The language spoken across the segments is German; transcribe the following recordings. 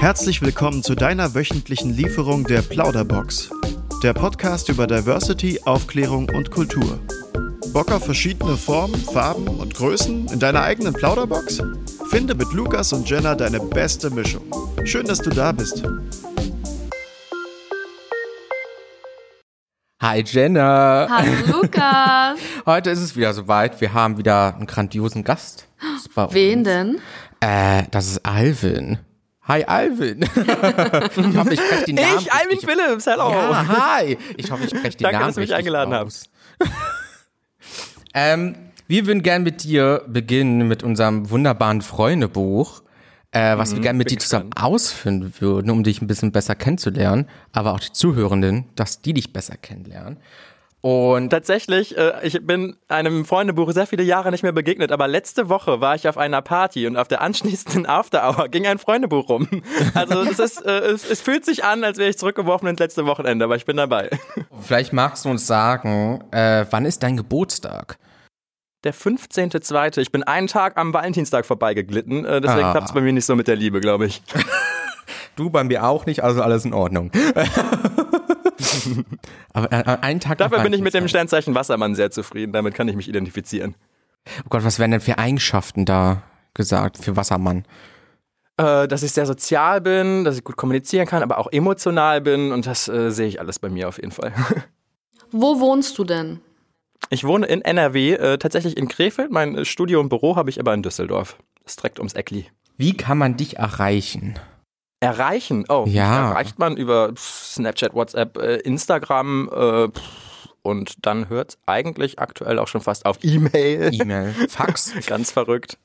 Herzlich willkommen zu deiner wöchentlichen Lieferung der Plauderbox. Der Podcast über Diversity, Aufklärung und Kultur. Bock auf verschiedene Formen, Farben und Größen in deiner eigenen Plauderbox? Finde mit Lukas und Jenna deine beste Mischung. Schön, dass du da bist. Hi Jenna. Hallo Lukas. Heute ist es wieder soweit. Wir haben wieder einen grandiosen Gast. Wen denn? Äh, das ist Alvin. Hi Alvin. ich hoffe, ich spreche die Namen. Ich, Alvin richtig- Phillips, hello. Ja, hi. Ich hoffe, ich spreche die Danke, Namen dass du mich eingeladen aus. ähm, wir würden gern mit dir beginnen mit unserem wunderbaren Freundebuch, äh, was wir gern mit dir zusammen ausführen würden, um dich ein bisschen besser kennenzulernen, aber auch die Zuhörenden, dass die dich besser kennenlernen. Und Tatsächlich, äh, ich bin einem Freundebuch sehr viele Jahre nicht mehr begegnet, aber letzte Woche war ich auf einer Party und auf der anschließenden After Hour ging ein Freundebuch rum. Also es, ist, äh, es, es fühlt sich an, als wäre ich zurückgeworfen ins letzte Wochenende, aber ich bin dabei. Vielleicht magst du uns sagen, äh, wann ist dein Geburtstag? Der 15.2., ich bin einen Tag am Valentinstag vorbeigeglitten, äh, deswegen Ah. klappt es bei mir nicht so mit der Liebe, glaube ich. Du bei mir auch nicht, also alles in Ordnung. Aber äh, einen Tag Dafür nach bin ich mit dem. Sternzeichen Wassermann sehr zufrieden, damit kann ich mich identifizieren. Oh Gott, was werden denn für Eigenschaften da gesagt für Wassermann? Äh, dass ich sehr sozial bin, dass ich gut kommunizieren kann, aber auch emotional bin und das äh, sehe ich alles bei mir auf jeden Fall. Wo wohnst du denn? Ich wohne in NRW, äh, tatsächlich in Krefeld. Mein äh, Studio und Büro habe ich aber in Düsseldorf. Das ist direkt ums Eckli. Wie kann man dich erreichen? Erreichen? Oh, Ja. erreicht man über Snapchat, WhatsApp, äh, Instagram äh, und dann hört es eigentlich aktuell auch schon fast auf E-Mail. E-Mail, Fax? Ganz verrückt.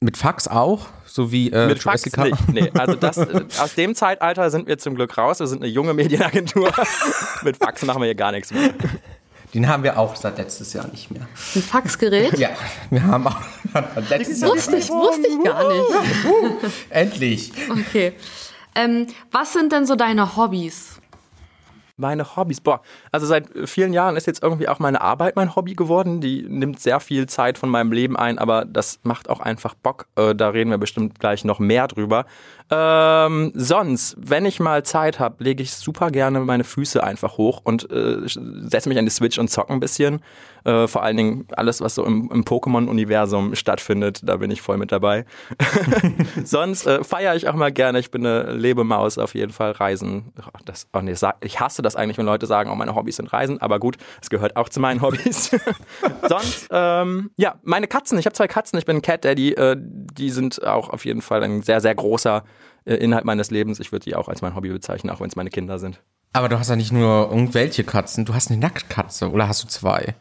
Mit Fax auch? So wie äh, Mit Fax Jessica? nicht. Nee, also das, äh, aus dem Zeitalter sind wir zum Glück raus. Wir sind eine junge Medienagentur. Mit Fax machen wir hier gar nichts mehr. Den haben wir auch seit letztes Jahr nicht mehr. Ein Faxgerät? Ja, wir haben auch letztes Jahr Wusste ich, wusste ich gar nicht. endlich. Okay. Ähm, was sind denn so deine Hobbys? Meine Hobbys, boah, also seit vielen Jahren ist jetzt irgendwie auch meine Arbeit mein Hobby geworden. Die nimmt sehr viel Zeit von meinem Leben ein, aber das macht auch einfach Bock. Äh, da reden wir bestimmt gleich noch mehr drüber. Ähm, sonst, wenn ich mal Zeit habe, lege ich super gerne meine Füße einfach hoch und äh, setze mich an die Switch und zocke ein bisschen. Äh, vor allen Dingen alles, was so im, im Pokémon-Universum stattfindet, da bin ich voll mit dabei. Sonst äh, feiere ich auch mal gerne. Ich bin eine Lebemaus auf jeden Fall. Reisen. Oh, Das, oh nee, ich hasse das eigentlich, wenn Leute sagen, oh, meine Hobbys sind Reisen. Aber gut, es gehört auch zu meinen Hobbys. Sonst, ähm, ja, meine Katzen. Ich habe zwei Katzen. Ich bin ein Cat Daddy. Äh, die sind auch auf jeden Fall ein sehr, sehr großer äh, Inhalt meines Lebens. Ich würde die auch als mein Hobby bezeichnen, auch wenn es meine Kinder sind. Aber du hast ja nicht nur irgendwelche Katzen, du hast eine Nacktkatze oder hast du zwei?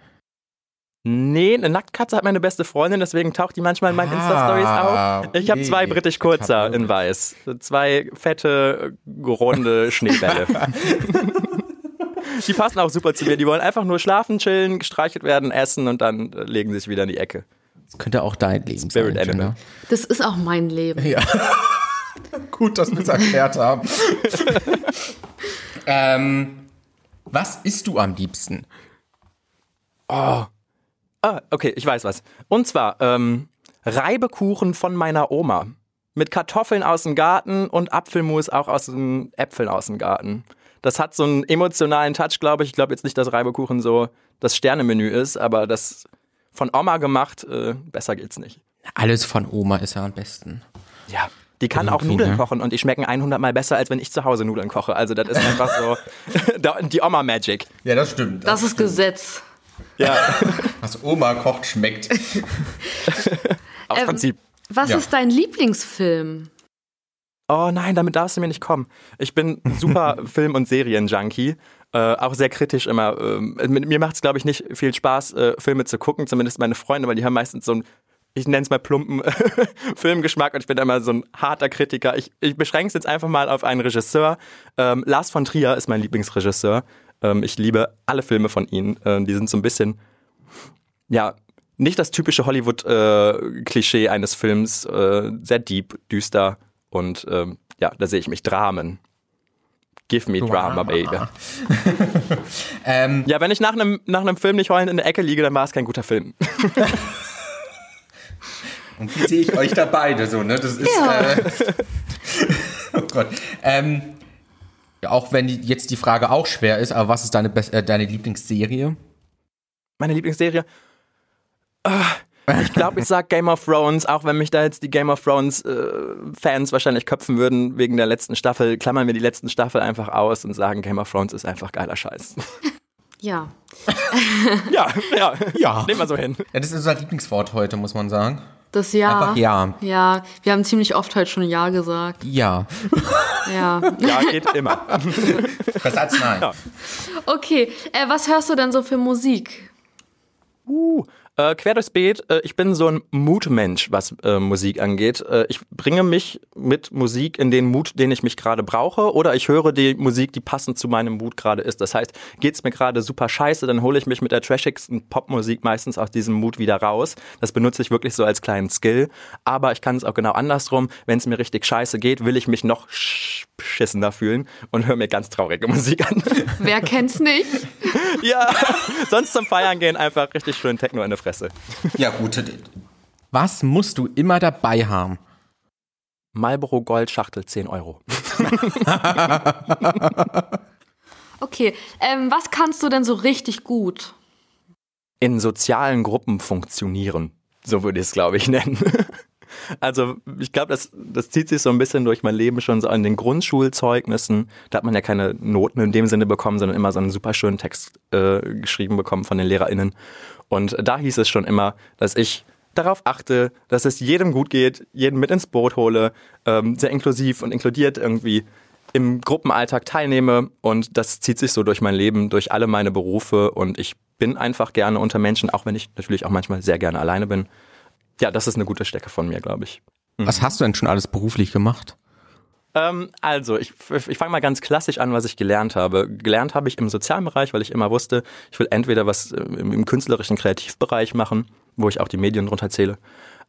Nee, eine Nacktkatze hat meine beste Freundin, deswegen taucht die manchmal in meinen Ah, Insta-Stories auf. Ich habe zwei britisch Kurzer in weiß. Zwei fette, runde Schneebälle. die passen auch super zu mir. Die wollen einfach nur schlafen, chillen, gestreichelt werden, essen und dann äh, legen sie sich wieder in die Ecke. Das könnte auch dein Leben Spirit sein. Animal. Jenna. Das ist auch mein Leben. Ja. Gut, dass wir es erklärt haben. ähm, was isst du am liebsten? Ah, okay, ich weiß was. Und zwar ähm, Reibekuchen von meiner Oma. Mit Kartoffeln aus dem Garten und Apfelmus auch aus den Äpfeln aus dem Garten. Das hat so einen emotionalen Touch, glaube ich. Ich glaube jetzt nicht, dass Reibekuchen so das Sternemenü ist, aber das von Oma gemacht, äh, besser geht's nicht. Alles von Oma ist ja am besten. Ja. Die kann auch Nudeln ne? kochen und die schmecken 100 Mal besser, als wenn ich zu Hause Nudeln koche. Also das ist einfach so die Oma-Magic. Ja, das stimmt. Das ist Gesetz. Ja, Was Oma kocht, schmeckt. aus Ähm, Prinzip. Was Ja. ist dein Lieblingsfilm? Oh nein, damit darfst du mir nicht kommen. Ich bin super Film- und Serien-Junkie. Äh, auch sehr kritisch immer. Ähm, mit, mir macht es, glaube ich, nicht viel Spaß, äh, Filme zu gucken, zumindest meine Freunde, weil die haben meistens so einen, ich nenne es mal plumpen Filmgeschmack und ich bin immer so ein harter Kritiker. Ich, ich beschränke es jetzt einfach mal auf einen Regisseur. Ähm, Lars von Trier ist mein Lieblingsregisseur. Ähm, ich liebe alle Filme von ihm. Ähm, die sind so ein bisschen, ja, nicht das typische Hollywood-Klischee eines Films. Äh, sehr deep, düster und ähm, ja, da sehe ich mich Dramen. Give me drama, baby. Ähm, Ja, wenn ich nach einem nach einem Film nicht heulend in der Ecke liege, dann war es kein guter Film. und wie sehe ich euch da beide so, ne? Das ist, Ja. äh, Gott. Ähm, auch wenn die, jetzt die Frage auch schwer ist, aber was ist deine, Best äh, deine Lieblingsserie? Meine Lieblingsserie? Ah, ich glaube, ich sag Game of Thrones, auch wenn mich da jetzt die Game of Thrones äh, Fans wahrscheinlich köpfen würden wegen der letzten Staffel, klammern wir die letzten Staffel einfach aus und sagen, Game of Thrones ist einfach geiler Scheiß. Ja. ja, ja, Ja. Nehmen wir so hin. Ja, das ist unser Lieblingswort heute, muss man sagen. Das Ja. Einfach ja. Ja, wir haben ziemlich oft heute schon Ja gesagt. Ja. Ja. Ja, geht immer. Besser als nein. Ja. Okay, äh, was hörst du denn so für Musik? Uh, äh, quer durchs Beet, äh, ich bin so ein Mutmensch, was äh, Musik angeht. Äh, ich bringe mich mit Musik in den Mut, den ich mich gerade brauche, oder ich höre die Musik, die passend zu meinem Mut gerade ist. Das heißt, geht's mir gerade super scheiße, dann hole ich mich mit der trashigsten Popmusik meistens aus diesem Mut wieder raus. Das benutze ich wirklich so als kleinen Skill. Aber ich kann es auch genau andersrum. Wenn es mir richtig scheiße geht, will ich mich noch sch- beschissener fühlen und höre mir ganz traurige Musik an. Wer kennt's nicht? ja, sonst zum Feiern gehen einfach richtig schön Techno in der Fresse. Ja, gut. Was musst du immer dabei haben? Marlboro Gold Schachtel 10 Euro. Okay, ähm, was kannst du denn so richtig gut? In sozialen Gruppen funktionieren. So würde ich es, glaube ich, nennen. Also ich glaube, das, das zieht sich so ein bisschen durch mein Leben schon so an den Grundschulzeugnissen. Da hat man ja keine Noten in dem Sinne bekommen, sondern immer so einen super schönen Text äh, geschrieben bekommen von den LehrerInnen. Und da hieß es schon immer, dass ich darauf achte, dass es jedem gut geht, jeden mit ins Boot hole, ähm, sehr inklusiv und inkludiert irgendwie im Gruppenalltag teilnehme. Und das zieht sich so durch mein Leben, durch alle meine Berufe. Und ich bin einfach gerne unter Menschen, auch wenn ich natürlich auch manchmal sehr gerne alleine bin. Ja, das ist eine gute Stecke von mir, glaube ich. Was hast du denn schon alles beruflich gemacht? Ähm, also, ich, ich fange mal ganz klassisch an, was ich gelernt habe. Gelernt habe ich im sozialen Bereich, weil ich immer wusste, ich will entweder was äh, im, im künstlerischen Kreativbereich machen, wo ich auch die Medien drunter zähle,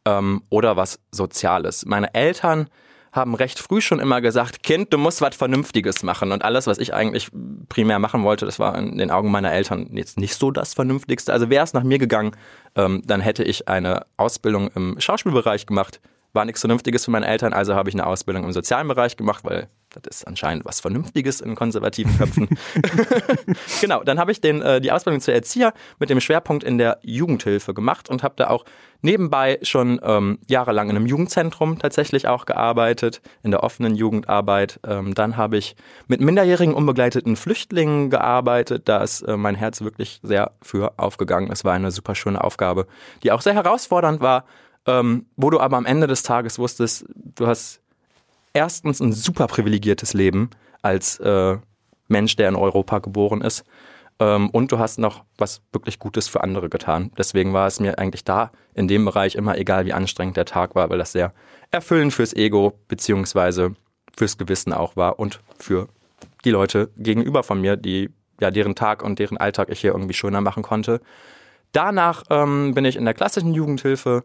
ähm, oder was Soziales. Meine Eltern haben recht früh schon immer gesagt, Kind, du musst was Vernünftiges machen. Und alles, was ich eigentlich primär machen wollte, das war in den Augen meiner Eltern jetzt nicht so das Vernünftigste. Also wäre es nach mir gegangen, ähm, dann hätte ich eine Ausbildung im Schauspielbereich gemacht. War nichts Vernünftiges für meine Eltern, also habe ich eine Ausbildung im sozialen Bereich gemacht, weil das ist anscheinend was Vernünftiges in konservativen Köpfen. genau, dann habe ich den, äh, die Ausbildung zur Erzieher mit dem Schwerpunkt in der Jugendhilfe gemacht und habe da auch nebenbei schon ähm, jahrelang in einem Jugendzentrum tatsächlich auch gearbeitet, in der offenen Jugendarbeit. Ähm, dann habe ich mit minderjährigen unbegleiteten Flüchtlingen gearbeitet. Da ist äh, mein Herz wirklich sehr für aufgegangen. Es war eine super schöne Aufgabe, die auch sehr herausfordernd war, ähm, wo du aber am Ende des Tages wusstest, du hast erstens ein super privilegiertes Leben als äh, Mensch, der in Europa geboren ist. Ähm, und du hast noch was wirklich Gutes für andere getan. Deswegen war es mir eigentlich da in dem Bereich immer egal, wie anstrengend der Tag war, weil das sehr erfüllend fürs Ego beziehungsweise fürs Gewissen auch war und für die Leute gegenüber von mir, die ja deren Tag und deren Alltag ich hier irgendwie schöner machen konnte. Danach ähm, bin ich in der klassischen Jugendhilfe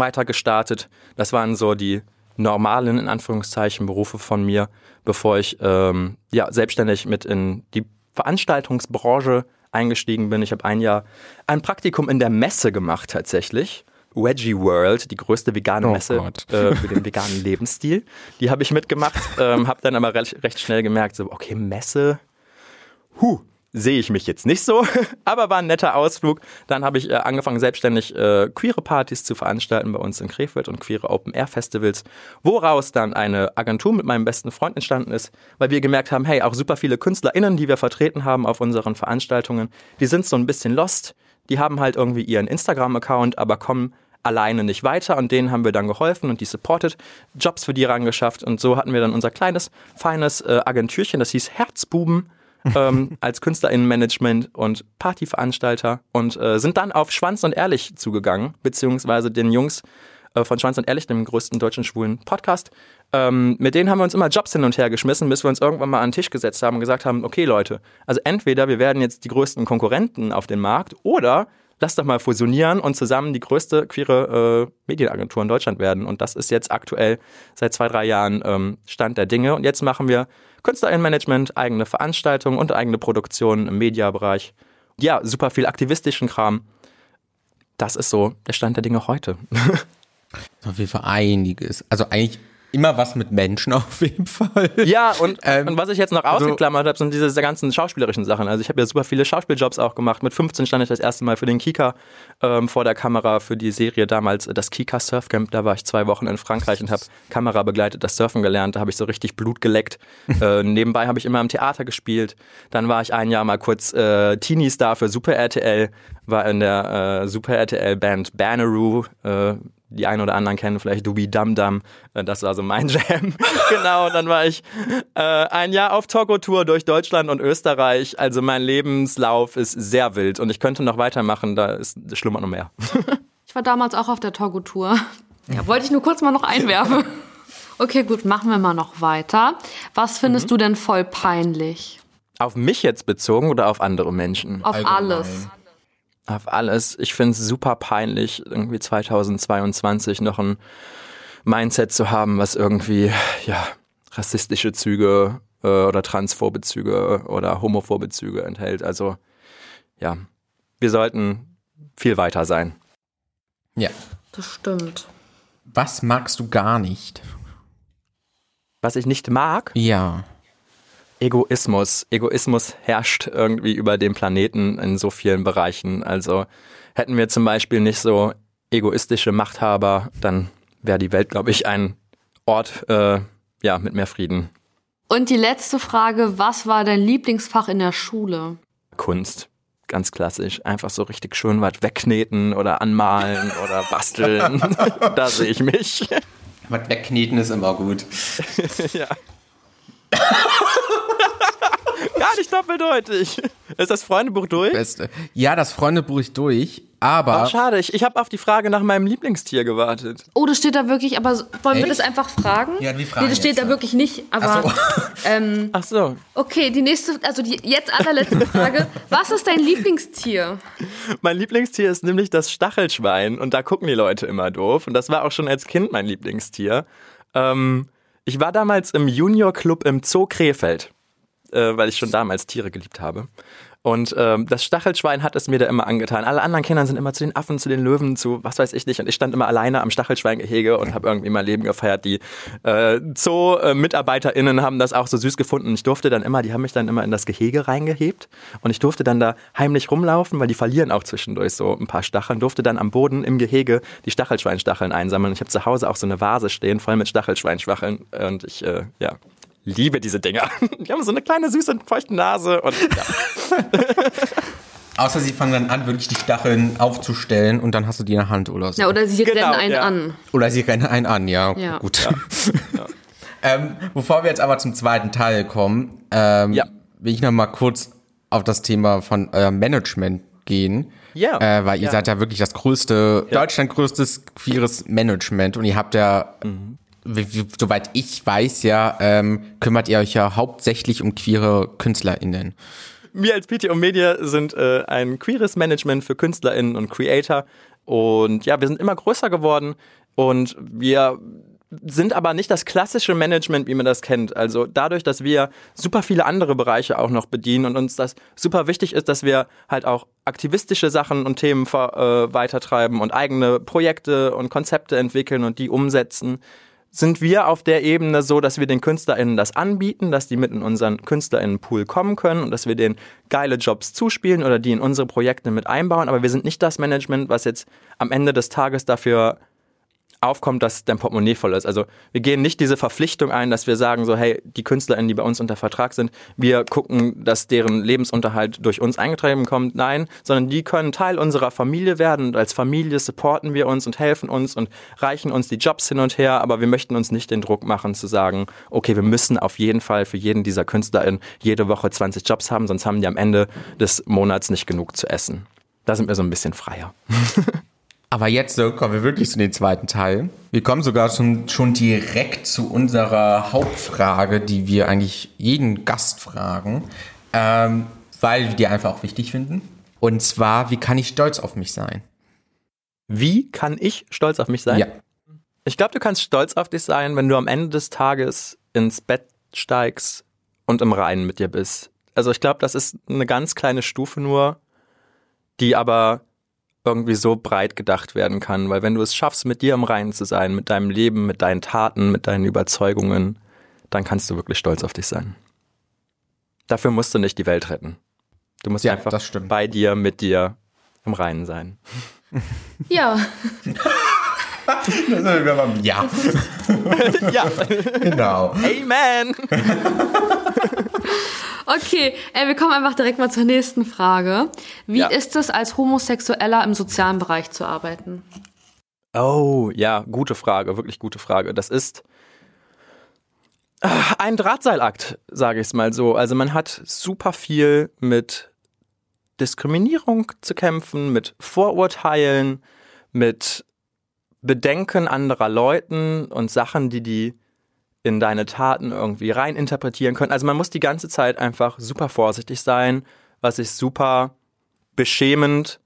weiter gestartet. Das waren so die normalen, in Anführungszeichen, Berufe von mir, bevor ich ähm, ja, selbstständig mit in die Veranstaltungsbranche eingestiegen bin. Ich habe ein Jahr ein Praktikum in der Messe gemacht tatsächlich. Veggie World, die größte vegane Oh Messe Gott. äh, für den veganen Lebensstil. Die habe ich mitgemacht, ähm, habe dann aber recht, recht schnell gemerkt, so, okay, Messe, huh, sehe ich mich jetzt nicht so, aber war ein netter Ausflug. Dann habe ich äh, angefangen, selbstständig äh, queere Partys zu veranstalten bei uns in Krefeld und queere Open-Air-Festivals, woraus dann eine Agentur mit meinem besten Freund entstanden ist, weil wir gemerkt haben, hey, auch super viele KünstlerInnen, die wir vertreten haben auf unseren Veranstaltungen, die sind so ein bisschen lost, die haben halt irgendwie ihren Instagram-Account, aber kommen alleine nicht weiter. Und denen haben wir dann geholfen und die supported, Jobs für die rangeschafft und so hatten wir dann unser kleines, feines äh, Agentürchen, das hieß Herzbuben, ähm, als KünstlerInnenmanagement und Partyveranstalter und äh, sind dann auf Schwanz und Ehrlich zugegangen, beziehungsweise den Jungs äh, von Schwanz und Ehrlich, dem größten deutschen schwulen Podcast. Ähm, mit denen haben wir uns immer Jobs hin und her geschmissen, bis wir uns irgendwann mal an den Tisch gesetzt haben und gesagt haben, okay Leute, also entweder wir werden jetzt die größten Konkurrenten auf dem Markt oder lasst doch mal fusionieren und zusammen die größte queere äh, Medienagentur in Deutschland werden. Und das ist jetzt aktuell seit zwei, drei Jahren ähm, Stand der Dinge. Und jetzt machen wir KünstlerInnenmanagement, eigene Veranstaltungen und eigene Produktionen im Mediabereich. Ja, super viel aktivistischen Kram. Das ist so der Stand der Dinge heute. Auf jeden Fall einiges. Also eigentlich Immer was mit Menschen auf jeden Fall. Ja, und, Ähm, und was ich jetzt noch also- ausgeklammert habe, sind diese ganzen schauspielerischen Sachen. Also ich habe ja super viele Schauspieljobs auch gemacht. Mit 15 stand ich das erste Mal für den Kika ähm, vor der Kamera für die Serie damals, äh, das Kika Surfcamp. Da war ich zwei Wochen in Frankreich und habe Kamera begleitet, das Surfen gelernt. Da habe ich so richtig Blut geleckt. äh, nebenbei habe ich immer im Theater gespielt. Dann war ich ein Jahr mal kurz äh, Teenie-Star für Super RTL, war in der äh, Super RTL Band Banneroo. Äh, die einen oder anderen kennen vielleicht Dubi Dum Dum. Äh, Das war so mein Jam. genau, und dann war ich äh, ein Jahr auf Togo-Tour durch Deutschland und Österreich. Also mein Lebenslauf ist sehr wild und ich könnte noch weitermachen, da ist schlummert noch mehr. Ich war damals auch auf der Togo-Tour. Ja, wollte ich nur kurz mal noch einwerfen. Okay, gut, machen wir mal noch weiter. Was findest du denn voll peinlich? Auf mich jetzt bezogen oder auf andere Menschen? Auf Allgemein. alles. Auf alles. Ich finde es super peinlich, irgendwie 2022 noch ein Mindset zu haben, was irgendwie, ja, rassistische Züge äh, oder transphobe Züge oder homophobe Züge enthält. Also, ja, wir sollten viel weiter sein. Ja. Das stimmt. Was magst du gar nicht? Was ich nicht mag, Ja. Egoismus. Egoismus herrscht irgendwie über den Planeten in so vielen Bereichen. Also hätten wir zum Beispiel nicht so egoistische Machthaber, dann wäre die Welt, glaube ich, ein Ort äh, ja, mit mehr Frieden. Und die letzte Frage, was war dein Lieblingsfach in der Schule? Kunst. Ganz klassisch. Einfach so richtig schön was wegkneten oder anmalen oder basteln. da sehe ich mich. Was wegkneten ist immer gut. ja. Gar nicht doppeldeutig. Ist das Freundebuch durch? Beste. Ja, das Freundebuch ist durch, aber Ach, schade, ich, ich habe auf die Frage nach meinem Lieblingstier gewartet. Oh, das steht da wirklich, aber so- wollen wir Echt? das einfach fragen? Ja, wir fragen Nee, das steht jetzt, da ja. wirklich nicht, aber ähm, Ach so. okay, die nächste, also die jetzt allerletzte Frage. Was ist dein Lieblingstier? Mein Lieblingstier ist nämlich das Stachelschwein und da gucken die Leute immer doof. Und das war auch schon als Kind mein Lieblingstier. Ähm, ich war damals im Junior-Club im Zoo Krefeld, äh, weil ich schon damals Tiere geliebt habe. Und ähm, das Stachelschwein hat es mir da immer angetan. Alle anderen Kinder sind immer zu den Affen, zu den Löwen, zu was weiß ich nicht. Und ich stand immer alleine am Stachelschweingehege und habe irgendwie mein Leben gefeiert. Die äh, Zoo-MitarbeiterInnen haben das auch so süß gefunden. Ich durfte dann immer, die haben mich dann immer in das Gehege reingehebt. Und ich durfte dann da heimlich rumlaufen, weil die verlieren auch zwischendurch so ein paar Stacheln. Durfte dann am Boden im Gehege die Stachelschweinstacheln einsammeln. Ich habe zu Hause auch so eine Vase stehen, voll mit Stachelschweinschwacheln. Und ich, äh, ja, liebe diese Dinger. Die haben so eine kleine süße, feuchte Nase und ja. außer sie fangen dann an, wirklich die Stacheln aufzustellen und dann hast du die in der Hand oder so. Ja, oder sie Genau, rennen einen ja. an. Oder sie rennen einen an, ja. Ja. Gut. ähm, bevor wir jetzt aber zum zweiten Teil kommen, ähm, Ja. will ich noch mal kurz auf das Thema von eurem Management gehen. Ja. Äh, weil ihr Ja. seid ja wirklich das größte, Deutschland größtes queeres Management und ihr habt ja, wie, soweit ich weiß, ja, ähm, kümmert ihr euch ja hauptsächlich um queere KünstlerInnen. Wir als PT und Media sind äh, ein queeres Management für KünstlerInnen und Creator. Und ja, wir sind immer größer geworden und wir sind aber nicht das klassische Management, wie man das kennt. Also dadurch, dass wir super viele andere Bereiche auch noch bedienen und uns das super wichtig ist, dass wir halt auch aktivistische Sachen und Themen äh, weitertreiben und eigene Projekte und Konzepte entwickeln und die umsetzen, sind wir auf der Ebene so, dass wir den KünstlerInnen das anbieten, dass die mit in unseren KünstlerInnen-Pool kommen können und dass wir denen geile Jobs zuspielen oder die in unsere Projekte mit einbauen. Aber wir sind nicht das Management, was jetzt am Ende des Tages dafür aufkommt, dass dein Portemonnaie voll ist. Also wir gehen nicht diese Verpflichtung ein, dass wir sagen so, hey, die KünstlerInnen, die bei uns unter Vertrag sind, wir gucken, dass deren Lebensunterhalt durch uns eingetrieben kommt. Nein, sondern die können Teil unserer Familie werden und als Familie supporten wir uns und helfen uns und reichen uns die Jobs hin und her, aber wir möchten uns nicht den Druck machen zu sagen, okay, wir müssen auf jeden Fall für jeden dieser KünstlerInnen jede Woche 20 Jobs haben, sonst haben die am Ende des Monats nicht genug zu essen. Da sind wir so ein bisschen freier. Aber jetzt so, kommen wir wirklich zu dem zweiten Teil. Wir kommen sogar schon, schon direkt zu unserer Hauptfrage, die wir eigentlich jeden Gast fragen, ähm, weil wir die einfach auch wichtig finden. Und zwar, wie kann ich stolz auf mich sein? Wie kann ich stolz auf mich sein? Ja. Ich glaube, du kannst stolz auf dich sein, wenn du am Ende des Tages ins Bett steigst und im Reinen mit dir bist. Also ich glaube, das ist eine ganz kleine Stufe nur, die aber irgendwie so breit gedacht werden kann. Weil wenn du es schaffst, mit dir im Reinen zu sein, mit deinem Leben, mit deinen Taten, mit deinen Überzeugungen, dann kannst du wirklich stolz auf dich sein. Dafür musst du nicht die Welt retten. Du musst Ja, einfach bei dir, mit dir im Reinen sein. Ja, Ja, ja, genau. Amen. okay. Äh, wir kommen einfach direkt mal zur nächsten Frage. Wie Ja. ist es, als Homosexueller im sozialen Bereich zu arbeiten? Oh, ja, gute Frage, wirklich gute Frage. Das ist ah, ein Drahtseilakt, sage ich es mal so. Also man hat super viel mit Diskriminierung zu kämpfen, mit Vorurteilen, mit Bedenken anderer Leuten und Sachen, die die in deine Taten irgendwie reininterpretieren können. Also man muss die ganze Zeit einfach super vorsichtig sein, was ich super beschämend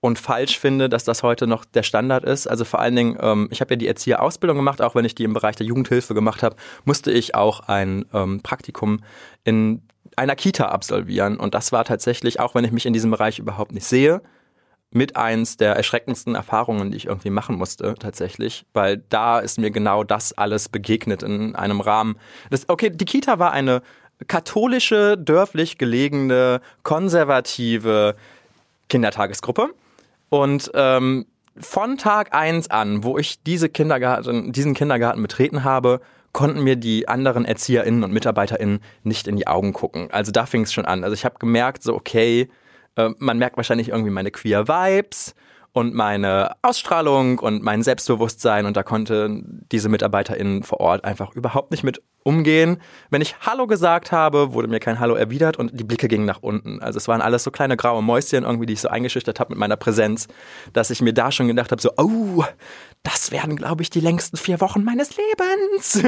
und falsch finde, dass das heute noch der Standard ist. Also vor allen Dingen, ähm, ich habe ja die Erzieherausbildung gemacht, auch wenn ich die im Bereich der Jugendhilfe gemacht habe, musste ich auch ein ähm, Praktikum in einer Kita absolvieren. Und das war tatsächlich, auch wenn ich mich in diesem Bereich überhaupt nicht sehe, mit eins der erschreckendsten Erfahrungen, die ich irgendwie machen musste, tatsächlich, weil da ist mir genau das alles begegnet in einem Rahmen. Das, okay, die Kita war eine katholische, dörflich gelegene, konservative Kindertagesgruppe. Und ähm, von Tag eins an, wo ich diese Kindergarten, diesen Kindergarten betreten habe, konnten mir die anderen ErzieherInnen und MitarbeiterInnen nicht in die Augen gucken. Also da fing es schon an. Also ich habe gemerkt, so okay, äh, man merkt wahrscheinlich irgendwie meine queer Vibes und meine Ausstrahlung und mein Selbstbewusstsein und da konnte diese MitarbeiterInnen vor Ort einfach überhaupt nicht mit umgehen. Wenn ich Hallo gesagt habe, wurde mir kein Hallo erwidert und die Blicke gingen nach unten. Also es waren alles so kleine graue Mäuschen irgendwie, die ich so eingeschüchtert habe mit meiner Präsenz, dass ich mir da schon gedacht habe, so, oh, das werden, glaube ich, die längsten vier Wochen meines Lebens.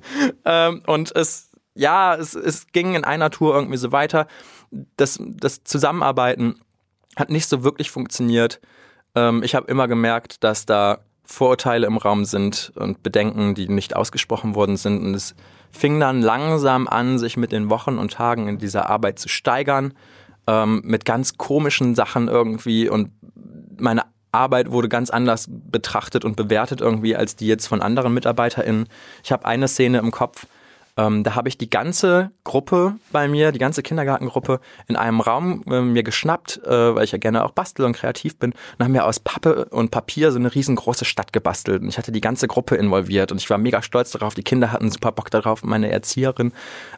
ähm, und es, ja, es, es ging in einer Tour irgendwie so weiter. Das, das Zusammenarbeiten hat nicht so wirklich funktioniert. Ähm, ich habe immer gemerkt, dass da Vorurteile im Raum sind und Bedenken, die nicht ausgesprochen worden sind. Und es fing dann langsam an, sich mit den Wochen und Tagen in dieser Arbeit zu steigern, ähm, mit ganz komischen Sachen irgendwie. Und meine Arbeit wurde ganz anders betrachtet und bewertet irgendwie als die jetzt von anderen MitarbeiterInnen. Ich habe eine Szene im Kopf, ähm, da habe ich die ganze Gruppe bei mir, die ganze Kindergartengruppe in einem Raum äh, mir geschnappt, äh, weil ich ja gerne auch bastel und kreativ bin, und haben mir aus Pappe und Papier so eine riesengroße Stadt gebastelt. Und ich hatte die ganze Gruppe involviert und ich war mega stolz darauf. Die Kinder hatten super Bock darauf. Meine Erzieherin,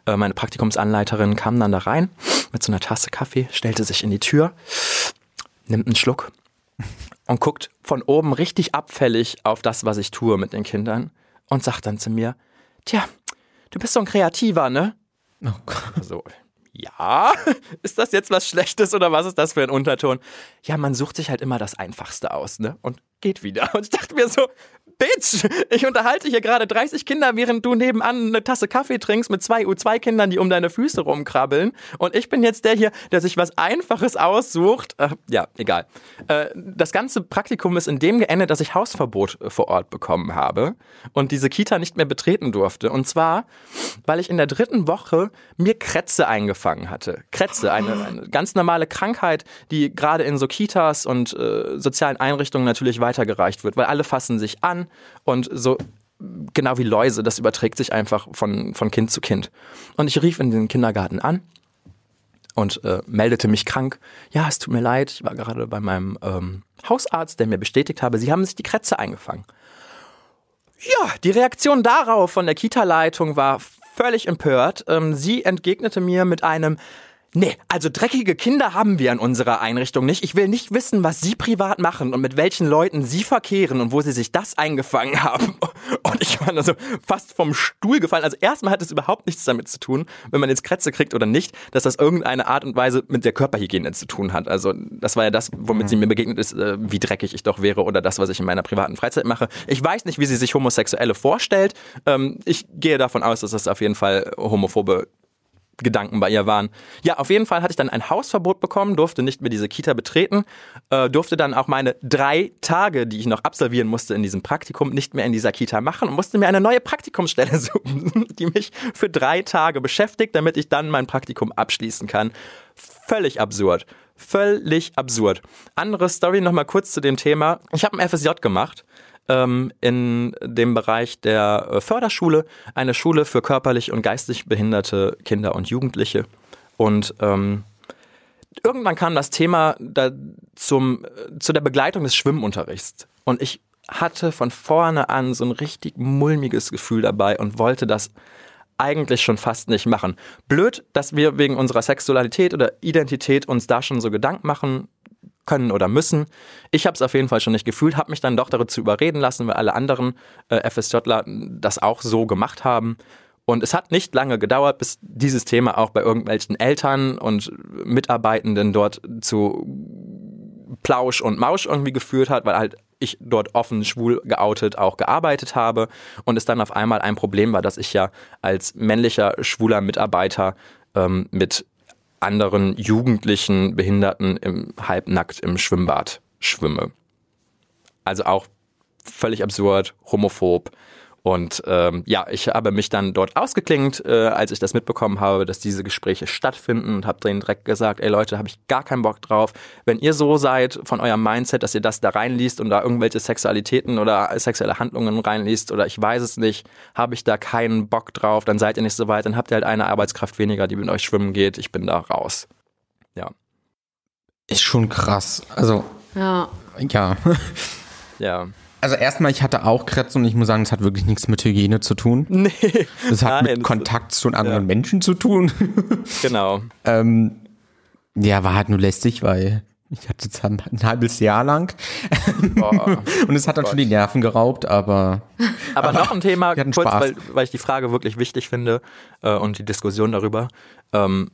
äh, meine Praktikumsanleiterin kam dann da rein mit so einer Tasse Kaffee, stellte sich in die Tür, nimmt einen Schluck und guckt von oben richtig abfällig auf das, was ich tue mit den Kindern und sagt dann zu mir, tja, du bist so ein Kreativer, ne? Oh Gott. So, ja, ist das jetzt was Schlechtes oder was ist das für ein Unterton? Ja, man sucht sich halt immer das Einfachste aus, ne? Und geht wieder. Und ich dachte mir so, Bitch, ich unterhalte hier gerade 30 Kinder, während du nebenan eine Tasse Kaffee trinkst mit zwei U2-Kindern, die um deine Füße rumkrabbeln. Und ich bin jetzt der hier, der sich was Einfaches aussucht. Äh, ja, egal. Äh, das ganze Praktikum ist in dem geendet, dass ich Hausverbot äh, vor Ort bekommen habe und diese Kita nicht mehr betreten durfte. Und zwar, weil ich in der dritten Woche mir Krätze eingefangen hatte. Krätze, eine, eine ganz normale Krankheit, die gerade in so Kitas und äh, sozialen Einrichtungen natürlich weitergereicht wird, weil alle fassen sich an und so genau wie Läuse, das überträgt sich einfach von, von Kind zu Kind. Und ich rief in den Kindergarten an und äh, meldete mich krank. Ja, es tut mir leid, ich war gerade bei meinem ähm, Hausarzt, der mir bestätigt habe, sie haben sich die Krätze eingefangen. Ja, die Reaktion darauf von der Kita-Leitung war völlig empört. Ähm, sie entgegnete mir mit einem Nee, also dreckige Kinder haben wir in unserer Einrichtung nicht. Ich will nicht wissen, was Sie privat machen und mit welchen Leuten Sie verkehren und wo Sie sich das eingefangen haben. Und ich war also fast vom Stuhl gefallen. Also erstmal hat es überhaupt nichts damit zu tun, wenn man jetzt Krätze kriegt oder nicht, dass das irgendeine Art und Weise mit der Körperhygiene zu tun hat. Also das war ja das, womit sie mir begegnet ist, äh, wie dreckig ich doch wäre oder das, was ich in meiner privaten Freizeit mache. Ich weiß nicht, wie sie sich Homosexuelle vorstellt. Ähm, ich gehe davon aus, dass das auf jeden Fall homophobe Gedanken bei ihr waren. Ja, auf jeden Fall hatte ich dann ein Hausverbot bekommen, durfte nicht mehr diese Kita betreten, äh, durfte dann auch meine drei Tage, die ich noch absolvieren musste in diesem Praktikum, nicht mehr in dieser Kita machen und musste mir eine neue Praktikumsstelle suchen, die mich für drei Tage beschäftigt, damit ich dann mein Praktikum abschließen kann. Völlig absurd. Völlig absurd. Andere Story nochmal kurz zu dem Thema. Ich habe ein FSJ gemacht ähm, in dem Bereich der äh, Förderschule, eine Schule für körperlich und geistig behinderte Kinder und Jugendliche. Und ähm, irgendwann kam das Thema da zum, äh, zu der Begleitung des Schwimmunterrichts. Und ich hatte von vorne an so ein richtig mulmiges Gefühl dabei und wollte das eigentlich schon fast nicht machen. Blöd, dass wir wegen unserer Sexualität oder Identität uns da schon so Gedanken machen können oder müssen. Ich habe es auf jeden Fall schon nicht gefühlt, habe mich dann doch dazu überreden lassen, weil alle anderen äh, FSJler das auch so gemacht haben. Und es hat nicht lange gedauert, bis dieses Thema auch bei irgendwelchen Eltern und Mitarbeitenden dort zu Plausch und Mausch irgendwie geführt hat, weil halt ich dort offen schwul geoutet auch gearbeitet habe und es dann auf einmal ein Problem war, dass ich ja als männlicher schwuler Mitarbeiter ähm, mit anderen jugendlichen Behinderten im halbnackt im Schwimmbad schwimme. Also auch völlig absurd, homophob und ähm, ja, ich habe mich dann dort ausgeklingt, äh, als ich das mitbekommen habe, dass diese Gespräche stattfinden und habe denen direkt gesagt, ey Leute, habe ich gar keinen Bock drauf. Wenn ihr so seid von eurem Mindset, dass ihr das da reinliest und da irgendwelche Sexualitäten oder sexuelle Handlungen reinliest oder ich weiß es nicht, habe ich da keinen Bock drauf, dann seid ihr nicht so weit, dann habt ihr halt eine Arbeitskraft weniger, die mit euch schwimmen geht. Ich bin da raus. Ja. Ist schon krass. Also. Ja. Ja. ja. Also erstmal, ich hatte auch Krebs und ich muss sagen, es hat wirklich nichts mit Hygiene zu tun. Nee. Es hat Nein, mit Kontakt zu anderen ja. Menschen zu tun. Genau. ähm, ja, war halt nur lästig, weil ich hatte es ein, halbes Jahr lang. und es hat dann Gott. schon die Nerven geraubt, aber. Aber, aber noch ein Thema, kurz, weil, weil, ich die Frage wirklich wichtig finde äh, und die Diskussion darüber. Ähm,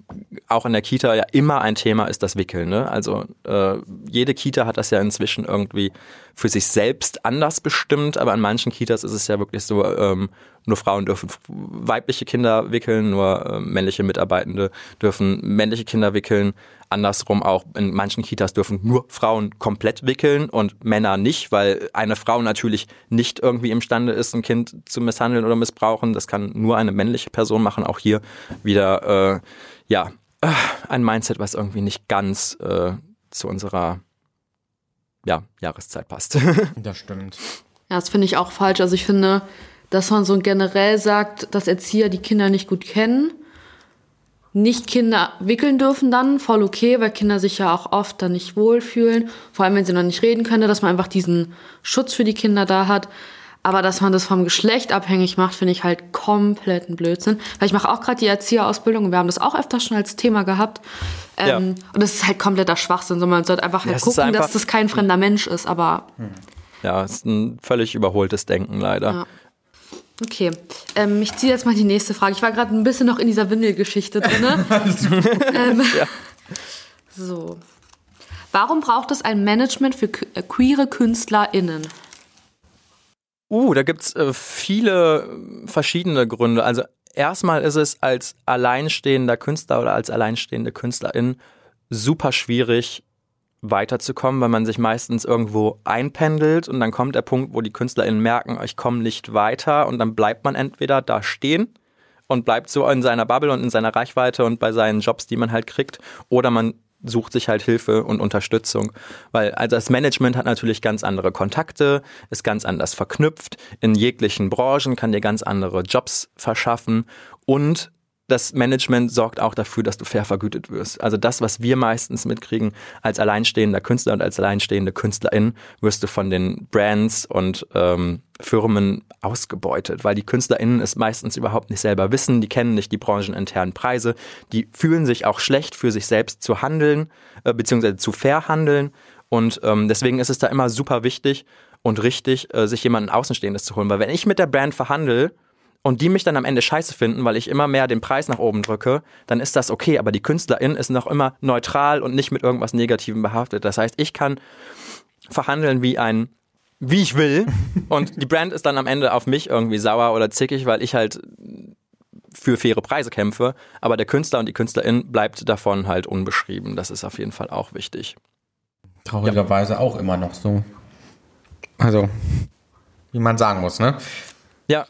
auch in der Kita ja immer ein Thema ist das Wickeln. Ne? Also äh, jede Kita hat das ja inzwischen irgendwie für sich selbst anders bestimmt, aber an manchen Kitas ist es ja wirklich so, ähm, nur Frauen dürfen weibliche Kinder wickeln, nur äh, männliche Mitarbeitende dürfen männliche Kinder wickeln. Andersrum auch in manchen Kitas dürfen nur Frauen komplett wickeln und Männer nicht, weil eine Frau natürlich nicht irgendwie imstande ist, ein Kind zu misshandeln oder missbrauchen. Das kann nur eine männliche Person machen. Auch hier wieder, äh, ja, äh, ein Mindset, was irgendwie nicht ganz äh, zu unserer ja, Jahreszeit passt. das stimmt. Ja, das finde ich auch falsch. Also ich finde, dass man so generell sagt, dass Erzieher die Kinder nicht gut kennen nicht Kinder wickeln dürfen dann, voll okay, weil Kinder sich ja auch oft dann nicht wohlfühlen, vor allem wenn sie noch nicht reden können, dass man einfach diesen Schutz für die Kinder da hat. Aber dass man das vom Geschlecht abhängig macht, finde ich halt kompletten Blödsinn. Weil ich mache auch gerade die Erzieherausbildung und wir haben das auch öfter schon als Thema gehabt. Ähm, ja. Und das ist halt kompletter Schwachsinn. So, man sollte einfach halt ja, gucken, einfach dass das kein fremder Mensch ist, aber. Ja, es ist ein völlig überholtes Denken leider. Ja. Okay, ähm, ich ziehe jetzt mal die nächste Frage. Ich war gerade ein bisschen noch in dieser Windelgeschichte drin. ähm, ja. So. Warum braucht es ein Management für äh, queere KünstlerInnen? Uh, da gibt es äh, viele verschiedene Gründe. Also erstmal ist es als alleinstehender Künstler oder als alleinstehende Künstlerin super schwierig, weiterzukommen, weil man sich meistens irgendwo einpendelt und dann kommt der Punkt, wo die KünstlerInnen merken, ich komme nicht weiter und dann bleibt man entweder da stehen und bleibt so in seiner Bubble und in seiner Reichweite und bei seinen Jobs, die man halt kriegt, oder man sucht sich halt Hilfe und Unterstützung, weil also das Management hat natürlich ganz andere Kontakte, ist ganz anders verknüpft, in jeglichen Branchen kann dir ganz andere Jobs verschaffen. Und das Management sorgt auch dafür, dass du fair vergütet wirst. Also das, was wir meistens mitkriegen als alleinstehender Künstler und als alleinstehende Künstlerin, wirst du von den Brands und ähm, Firmen ausgebeutet, weil die KünstlerInnen es meistens überhaupt nicht selber wissen, die kennen nicht die brancheninternen Preise, die fühlen sich auch schlecht für sich selbst zu handeln, äh, beziehungsweise zu verhandeln. Und ähm, deswegen ist es da immer super wichtig und richtig, äh, sich jemanden Außenstehendes zu holen, weil wenn ich mit der Brand verhandle, und die mich dann am Ende scheiße finden, weil ich immer mehr den Preis nach oben drücke, dann ist das okay. Aber die Künstlerin ist noch immer neutral und nicht mit irgendwas Negativem behaftet. Das heißt, ich kann verhandeln wie ein wie ich will und die Brand ist dann am Ende auf mich irgendwie sauer oder zickig, weil ich halt für faire Preise kämpfe, aber der Künstler und die Künstlerin bleibt davon halt unbeschrieben. Das ist auf jeden Fall auch wichtig. Traurigerweise ja. auch immer noch so. Also, wie man sagen muss, ne? Ja,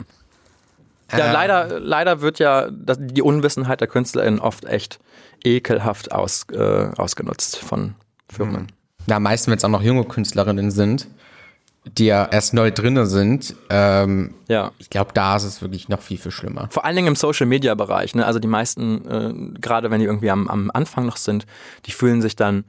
Ja, leider, leider wird ja die Unwissenheit der KünstlerInnen oft echt ekelhaft aus, äh, ausgenutzt von Firmen. Ja, meistens, wenn es auch noch junge Künstlerinnen sind, die ja erst neu drinne sind. Ähm, Ja. Ich glaube, da ist es wirklich noch viel, viel schlimmer. Vor allen Dingen im Social Media Bereich. Ne? Also die meisten, äh, gerade wenn die irgendwie am, am Anfang noch sind, die fühlen sich dann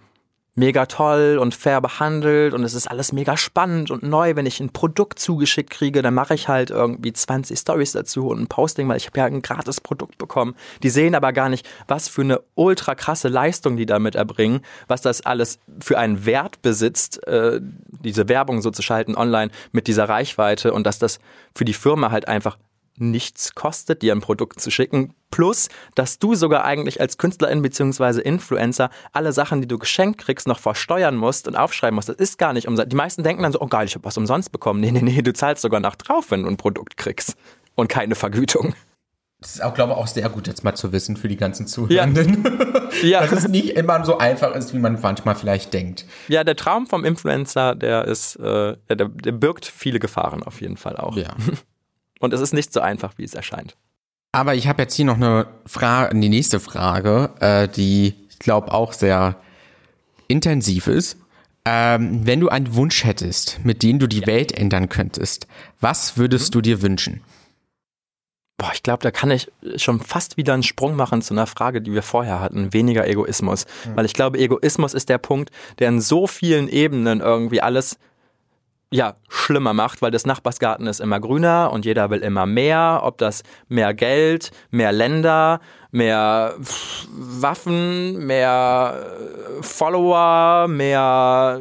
mega toll und fair behandelt und es ist alles mega spannend und neu. Wenn ich ein Produkt zugeschickt kriege, dann mache ich halt irgendwie 20 Stories dazu und ein Posting, weil ich habe ja ein gratis Produkt bekommen. Die sehen aber gar nicht, was für eine ultra krasse Leistung die damit erbringen, was das alles für einen Wert besitzt, äh, diese Werbung so zu schalten online mit dieser Reichweite und dass das für die Firma halt einfach nichts kostet, dir ein Produkt zu schicken. Plus, dass du sogar eigentlich als Künstlerin bzw. Influencer alle Sachen, die du geschenkt kriegst, noch versteuern musst und aufschreiben musst. Das ist gar nicht umsonst. Die meisten denken dann so, oh geil, ich habe was umsonst bekommen. Nee, nee, nee, du zahlst sogar noch drauf, wenn du ein Produkt kriegst. Und keine Vergütung. Das ist auch, glaube ich, auch sehr gut jetzt mal zu wissen für die ganzen Zuhörenden. Ja, Dass es nicht immer so einfach ist, wie man manchmal vielleicht denkt. ja der Traum vom Influencer, der ist, äh, der, der birgt viele Gefahren auf jeden Fall auch. Ja. Und es ist nicht so einfach, wie es erscheint. Aber ich habe jetzt hier noch eine Frage, die nächste Frage, äh, die ich glaube auch sehr intensiv ist. Ähm, wenn du einen Wunsch hättest, mit dem du die Welt ändern könntest, was würdest du dir wünschen? Boah, ich glaube, da kann ich schon fast wieder einen Sprung machen zu einer Frage, die wir vorher hatten. Weniger Egoismus. Weil ich glaube, Egoismus ist der Punkt, der in so vielen Ebenen irgendwie alles ja, schlimmer macht, weil das Nachbarsgarten ist immer grüner und jeder will immer mehr, ob das mehr Geld, mehr Länder, mehr Waffen, mehr äh, Follower, mehr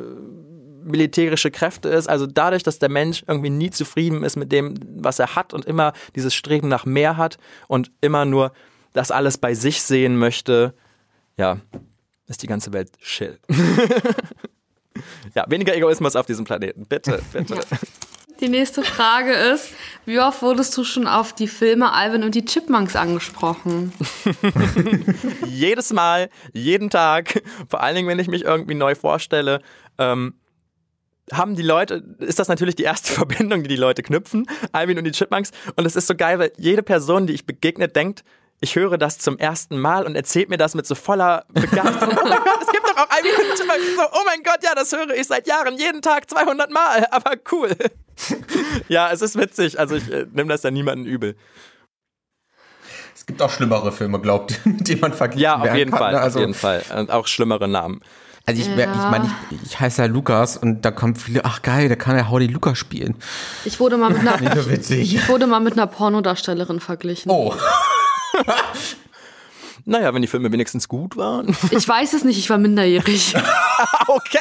militärische Kräfte ist. Also dadurch, dass der Mensch irgendwie nie zufrieden ist mit dem, was er hat und immer dieses Streben nach mehr hat und immer nur das alles bei sich sehen möchte, ja, ist die ganze Welt chill. ja, weniger Egoismus auf diesem Planeten. Bitte, bitte. Die nächste Frage ist, wie oft wurdest du schon auf die Filme Alvin und die Chipmunks angesprochen? Jedes Mal, jeden Tag, vor allen Dingen, wenn ich mich irgendwie neu vorstelle, ähm, haben die Leute, ist das natürlich die erste Verbindung, die die Leute knüpfen, Alvin und die Chipmunks. Und es ist so geil, weil jede Person, die ich begegne, denkt, ich höre das zum ersten Mal und erzählt mir das mit so voller Begeisterung. oh mein Gott, es gibt doch auch die Chipmunks. So, oh mein Gott, ja, das höre ich seit Jahren, jeden Tag 200 Mal, aber cool. ja, es ist witzig, also ich äh, nehme das ja niemanden übel. Es gibt auch schlimmere Filme, glaubt ihr, mit denen man verglichen Ja, auf jeden kann, Fall, ne? auf Also, jeden Fall. Und auch schlimmere Namen. also ich, wär- ich meine, ich, ich heiße ja Lukas und da kommen viele, ach geil, da kann ja Howdy Lukas spielen. Ich wurde mal mit einer, ich wurde mal mit einer Pornodarstellerin verglichen. Oh. Naja, wenn die Filme wenigstens gut waren. Ich weiß es nicht, ich war minderjährig. okay.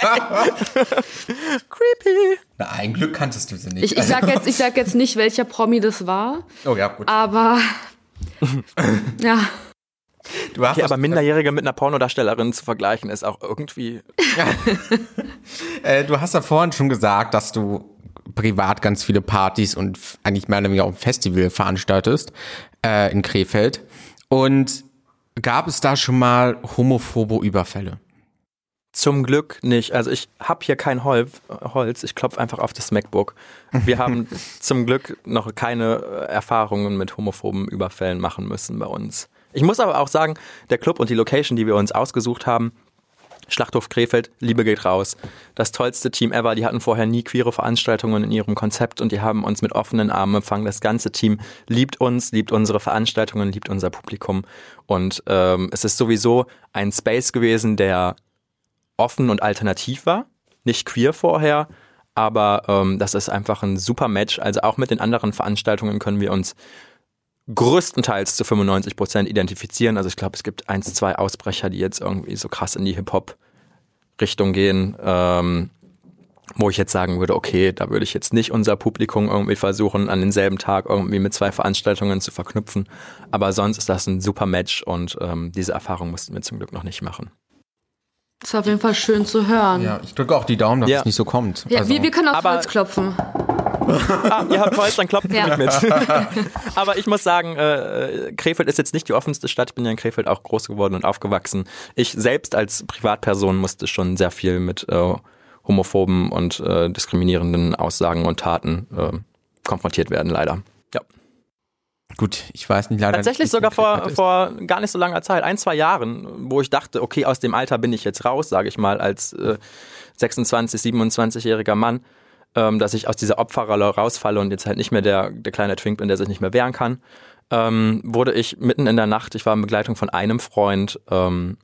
Creepy. Na, ein Glück kanntest du sie nicht. Ich, ich, sag jetzt, ich sag jetzt nicht, welcher Promi das war, oh ja, gut. aber ja, Du hast Okay, aber Minderjährige mit einer Pornodarstellerin zu vergleichen, ist auch irgendwie. Äh, du hast ja vorhin schon gesagt, dass du privat ganz viele Partys und eigentlich mehr oder weniger auch ein Festival veranstaltest äh, in Krefeld. Und gab es da schon mal homophobe Überfälle? Zum Glück nicht. Also ich habe hier kein Hol Holz, ich klopfe einfach auf das MacBook. Wir haben zum Glück noch keine äh, Erfahrungen mit homophoben Überfällen machen müssen bei uns. Ich muss aber auch sagen, der Club und die Location, die wir uns ausgesucht haben, Schlachthof Krefeld, Liebe geht raus. Das tollste Team ever. Die hatten vorher nie queere Veranstaltungen in ihrem Konzept und die haben uns mit offenen Armen empfangen. Das ganze Team liebt uns, liebt unsere Veranstaltungen, liebt unser Publikum. Und ähm, es ist sowieso ein Space gewesen, der offen und alternativ war. Nicht queer vorher, aber ähm, das ist einfach ein super Match. Also auch mit den anderen Veranstaltungen können wir uns größtenteils zu 95 Prozent identifizieren. Also ich glaube, es gibt eins, zwei Ausbrecher, die jetzt irgendwie so krass in die Hip-Hop-Richtung gehen, ähm, wo ich jetzt sagen würde, okay, da würde ich jetzt nicht unser Publikum irgendwie versuchen, an denselben Tag irgendwie mit zwei Veranstaltungen zu verknüpfen. Aber sonst ist das ein super Match und ähm, diese Erfahrung mussten wir zum Glück noch nicht machen. ist auf jeden Fall schön zu hören. Ja, ich drücke auch die Daumen, dass Ja. es nicht so kommt. Ja, also, wir, wir können auf Aber- Holz klopfen. Ah, ihr habt Holz, dann klopft Ja. ja. mit. Aber ich muss sagen, äh, Krefeld ist jetzt nicht die offenste Stadt. Ich bin ja in Krefeld auch groß geworden und aufgewachsen. Ich selbst als Privatperson musste schon sehr viel mit äh, homophoben und äh, diskriminierenden Aussagen und Taten äh, konfrontiert werden, leider. Ja. Gut, ich weiß nicht leider. Tatsächlich nicht, sogar vor, vor gar nicht so langer Zeit, ein, zwei Jahren, wo ich dachte, okay, aus dem Alter bin ich jetzt raus, sage ich mal, als äh, 26, 27-jähriger Mann, ähm, dass ich aus dieser Opferrolle rausfalle und jetzt halt nicht mehr der, der kleine Twink bin, der sich nicht mehr wehren kann, ähm, wurde ich mitten in der Nacht, ich war in Begleitung von einem Freund, ähm,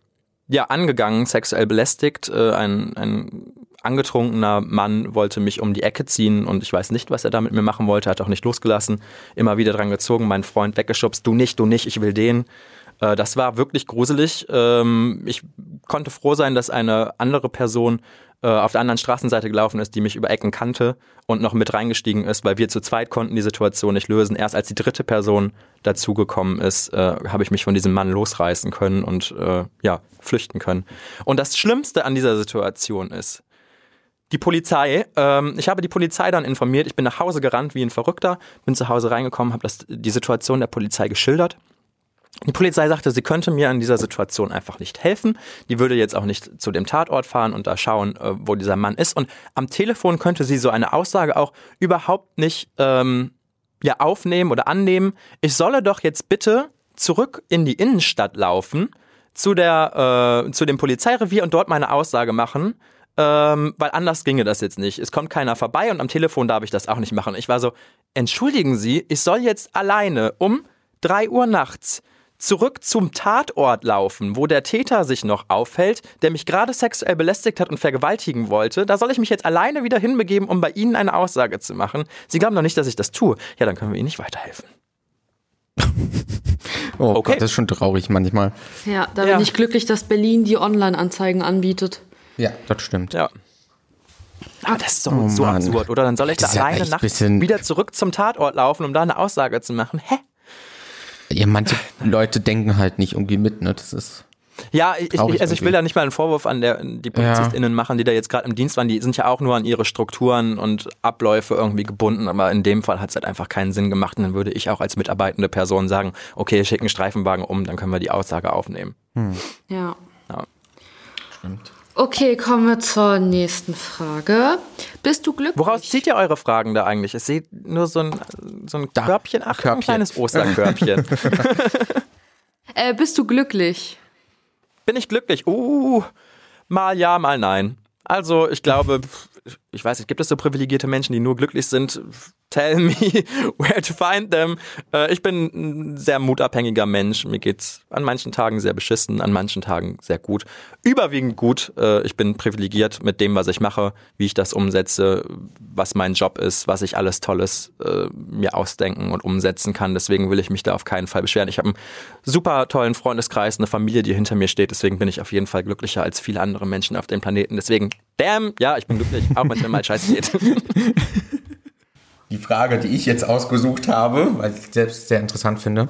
ja, angegangen, sexuell belästigt. Äh, ein, ein angetrunkener Mann wollte mich um die Ecke ziehen und ich weiß nicht, was er da mit mir machen wollte, hat auch nicht losgelassen, immer wieder dran gezogen, meinen Freund weggeschubst, du nicht, du nicht, ich will den. Äh, das war wirklich gruselig. Ähm, ich konnte froh sein, dass eine andere Person äh, auf der anderen Straßenseite gelaufen ist, die mich über Ecken kannte und noch mit reingestiegen ist, weil wir zu zweit konnten die Situation nicht lösen. Erst als die dritte Person dazugekommen ist, äh, habe ich mich von diesem Mann losreißen können und äh, ja, flüchten können. Und das Schlimmste an dieser Situation ist, die Polizei, ähm, ich habe die Polizei dann informiert, ich bin nach Hause gerannt wie ein Verrückter, bin zu Hause reingekommen, habe die Situation der Polizei geschildert. Die Polizei sagte, sie könnte mir in dieser Situation einfach nicht helfen. Die würde jetzt auch nicht zu dem Tatort fahren und da schauen, äh, wo dieser Mann ist. Und am Telefon könnte sie so eine Aussage auch überhaupt nicht ähm, ja, aufnehmen oder annehmen. Ich solle doch jetzt bitte zurück in die Innenstadt laufen zu der äh, zu dem Polizeirevier und dort meine Aussage machen. Ähm, weil anders ginge das jetzt nicht. Es kommt keiner vorbei und am Telefon darf ich das auch nicht machen. Ich war so, entschuldigen Sie, ich soll jetzt alleine um drei Uhr nachts zurück zum Tatort laufen, wo der Täter sich noch aufhält, der mich gerade sexuell belästigt hat und vergewaltigen wollte. Da soll ich mich jetzt alleine wieder hinbegeben, um bei Ihnen eine Aussage zu machen. Sie glauben doch nicht, dass ich das tue. Ja, dann können wir Ihnen nicht weiterhelfen. Oh Okay. Gott, das ist schon traurig manchmal. Ja, da Ja. bin ich glücklich, dass Berlin die Online-Anzeigen anbietet. Ja, das stimmt. Ja. Aber das ist doch Oh so absurd, oder? Dann soll ich Das da ja alleine nachts wieder zurück zum Tatort laufen, um da eine Aussage zu machen. Hä? Ja, manche Leute denken halt nicht irgendwie mit, ne? Das ist. Ja, ich, ich, also ich will irgendwie. da nicht mal einen Vorwurf an der, die PolizistInnen machen, die da jetzt gerade im Dienst waren. Die sind ja auch nur an ihre Strukturen und Abläufe irgendwie gebunden. Aber in dem Fall hat es halt einfach keinen Sinn gemacht. Und dann würde ich auch als mitarbeitende Person sagen, okay, schick einen Streifenwagen um, dann können wir die Aussage aufnehmen. Ja. Ja. Stimmt. Okay, kommen wir zur nächsten Frage. Bist du glücklich? Woraus zieht ihr eure Fragen da eigentlich? Ich sehe nur so ein, so ein Da, Körbchen. Ach, ein Körbchen. kleines Osterkörbchen. Äh, bist du glücklich? Bin ich glücklich? Uh, mal ja, mal nein. Also, ich glaube, ich weiß nicht, gibt es so privilegierte Menschen, die nur glücklich sind? Tell me where to find them. Äh, ich bin ein sehr mutabhängiger Mensch. Mir geht's an manchen Tagen sehr beschissen, an manchen Tagen sehr gut. Überwiegend gut. Äh, ich bin privilegiert mit dem, was ich mache, wie ich das umsetze, was mein Job ist, was ich alles Tolles äh, mir ausdenken und umsetzen kann. Deswegen will ich mich da auf keinen Fall beschweren. Ich habe einen super tollen Freundeskreis, eine Familie, die hinter mir steht. Deswegen bin ich auf jeden Fall glücklicher als viele andere Menschen auf dem Planeten. Deswegen, damn, ja, ich bin glücklich, auch wenn mal scheiße geht. Die Frage, die ich jetzt ausgesucht habe, weil ich selbst sehr interessant finde.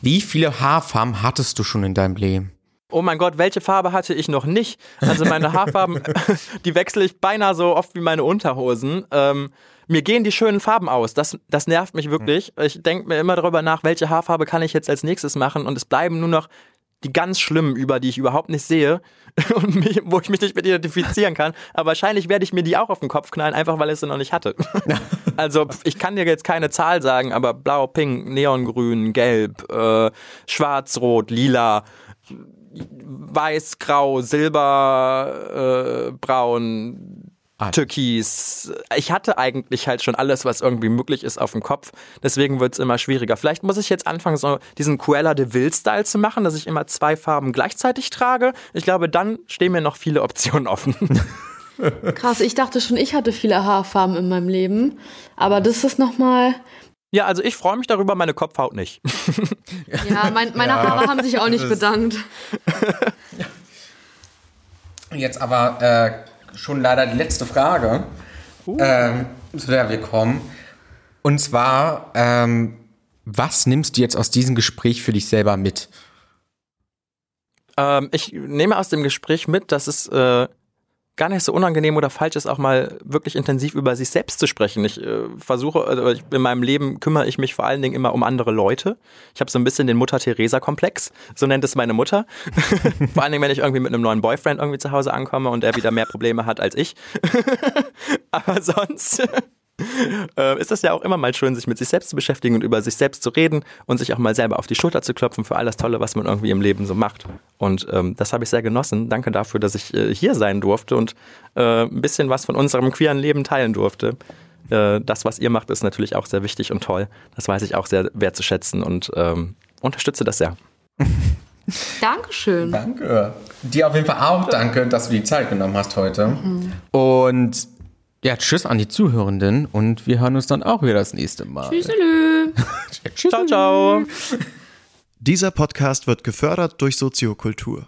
Wie viele Haarfarben hattest du schon in deinem Leben? Oh mein Gott, welche Farbe hatte ich noch nicht? Also meine Haarfarben, die wechsle ich beinahe so oft wie meine Unterhosen. Ähm, mir gehen die schönen Farben aus. Das, das nervt mich wirklich. Ich denke mir immer darüber nach, welche Haarfarbe kann ich jetzt als nächstes machen. Und es bleiben nur noch die ganz schlimmen über, die ich überhaupt nicht sehe und mich, wo ich mich nicht mit identifizieren kann. Aber wahrscheinlich werde ich mir die auch auf den Kopf knallen, einfach weil ich sie noch nicht hatte. Also ich kann dir jetzt keine Zahl sagen, aber blau, pink, neongrün, gelb, äh, schwarz, rot, lila, weiß, grau, silber, äh, braun, Ah. Türkis. Ich hatte eigentlich halt schon alles, was irgendwie möglich ist, auf dem Kopf. Deswegen wird es immer schwieriger. Vielleicht muss ich jetzt anfangen, so diesen Cruella de Vil-Style zu machen, dass ich immer zwei Farben gleichzeitig trage. Ich glaube, dann stehen mir noch viele Optionen offen. Krass, ich dachte schon, ich hatte viele Haarfarben in meinem Leben. Aber das ist nochmal. ja, also ich freue mich darüber, meine Kopfhaut nicht. Ja, mein, meine Haare haben sich auch nicht bedankt. Jetzt aber äh, schon leider die letzte Frage, ähm, zu der wir kommen. Und zwar, ähm, was nimmst du jetzt aus diesem Gespräch für dich selber mit? Ähm, ich nehme aus dem Gespräch mit, dass es äh, gar nicht so unangenehm oder falsch ist, auch mal wirklich intensiv über sich selbst zu sprechen. Ich äh, versuche, also ich, in meinem Leben kümmere ich mich vor allen Dingen immer um andere Leute. Ich habe so ein bisschen den Mutter-Theresa-Komplex, so nennt es meine Mutter. vor allen Dingen, wenn ich irgendwie mit einem neuen Boyfriend irgendwie zu Hause ankomme und er wieder mehr Probleme hat als ich. Aber sonst äh, ist das ja auch immer mal schön, sich mit sich selbst zu beschäftigen und über sich selbst zu reden und sich auch mal selber auf die Schulter zu klopfen für alles Tolle, was man irgendwie im Leben so macht. Und ähm, das habe ich sehr genossen. Danke dafür, dass ich äh, hier sein durfte und äh, ein bisschen was von unserem queeren Leben teilen durfte. Äh, das, was ihr macht, ist natürlich auch sehr wichtig und toll. Das weiß ich auch sehr wertzuschätzen und ähm, unterstütze das sehr. Dankeschön. Danke. Dir auf jeden Fall auch danke, dass du die Zeit genommen hast heute. Mhm. Und ja, tschüss an die Zuhörenden und wir hören uns dann auch wieder das nächste Mal. Tschüsselü. ciao, ciao. Dieser Podcast wird gefördert durch Soziokultur.